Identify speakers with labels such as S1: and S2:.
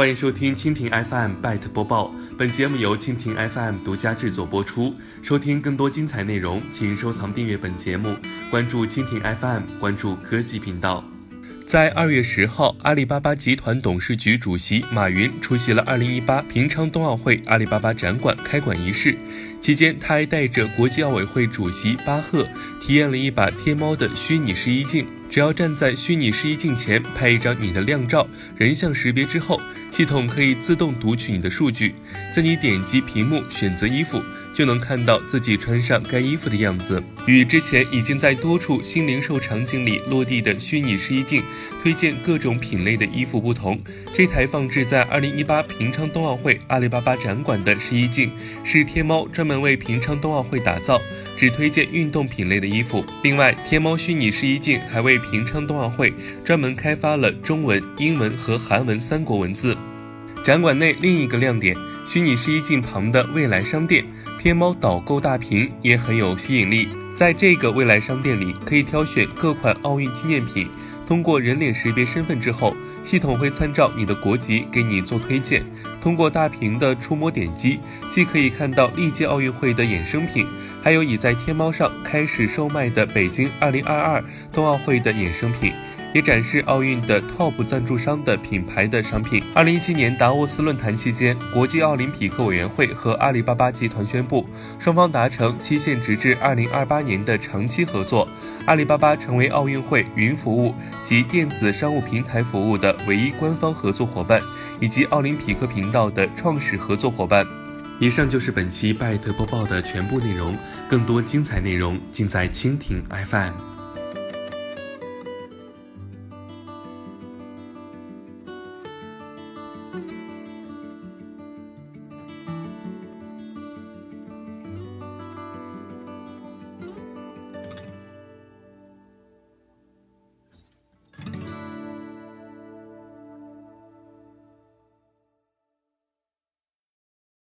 S1: 欢迎收听蜻蜓 FM Byte 播报，本节目由蜻蜓 FM 独家制作播出。收听更多精彩内容，请收藏订阅本节目，关注蜻蜓 FM，关注科技频道。在二月十号，阿里巴巴集团董事局主席马云出席了二零一八平昌冬奥会阿里巴巴展馆开馆仪式，期间他还带着国际奥委会主席巴赫体验了一把天猫的虚拟试衣镜。只要站在虚拟试衣镜前拍一张你的靓照，人像识别之后，系统可以自动读取你的数据。在你点击屏幕选择衣服。就能看到自己穿上该衣服的样子。与之前已经在多处新零售场景里落地的虚拟试衣镜推荐各种品类的衣服不同，这台放置在2018平昌冬奥会阿里巴巴展馆的试衣镜是天猫专门为平昌冬奥会打造，只推荐运动品类的衣服。另外，天猫虚拟试衣镜还为平昌冬奥会专门开发了中文、英文和韩文三国文字。展馆内另一个亮点，虚拟试衣镜旁的未来商店。天猫导购大屏也很有吸引力，在这个未来商店里，可以挑选各款奥运纪念品。通过人脸识别身份之后，系统会参照你的国籍给你做推荐。通过大屏的触摸点击，既可以看到历届奥运会的衍生品，还有已在天猫上开始售卖的北京2022冬奥会的衍生品。也展示奥运的 TOP 赞助商的品牌的商品。二零一七年达沃斯论坛期间，国际奥林匹克委员会和阿里巴巴集团宣布，双方达成期限直至二零二八年的长期合作。阿里巴巴成为奥运会云服务及电子商务平台服务的唯一官方合作伙伴，以及奥林匹克频道的创始合作伙伴。以上就是本期拜特播报的全部内容，更多精彩内容尽在蜻蜓 FM。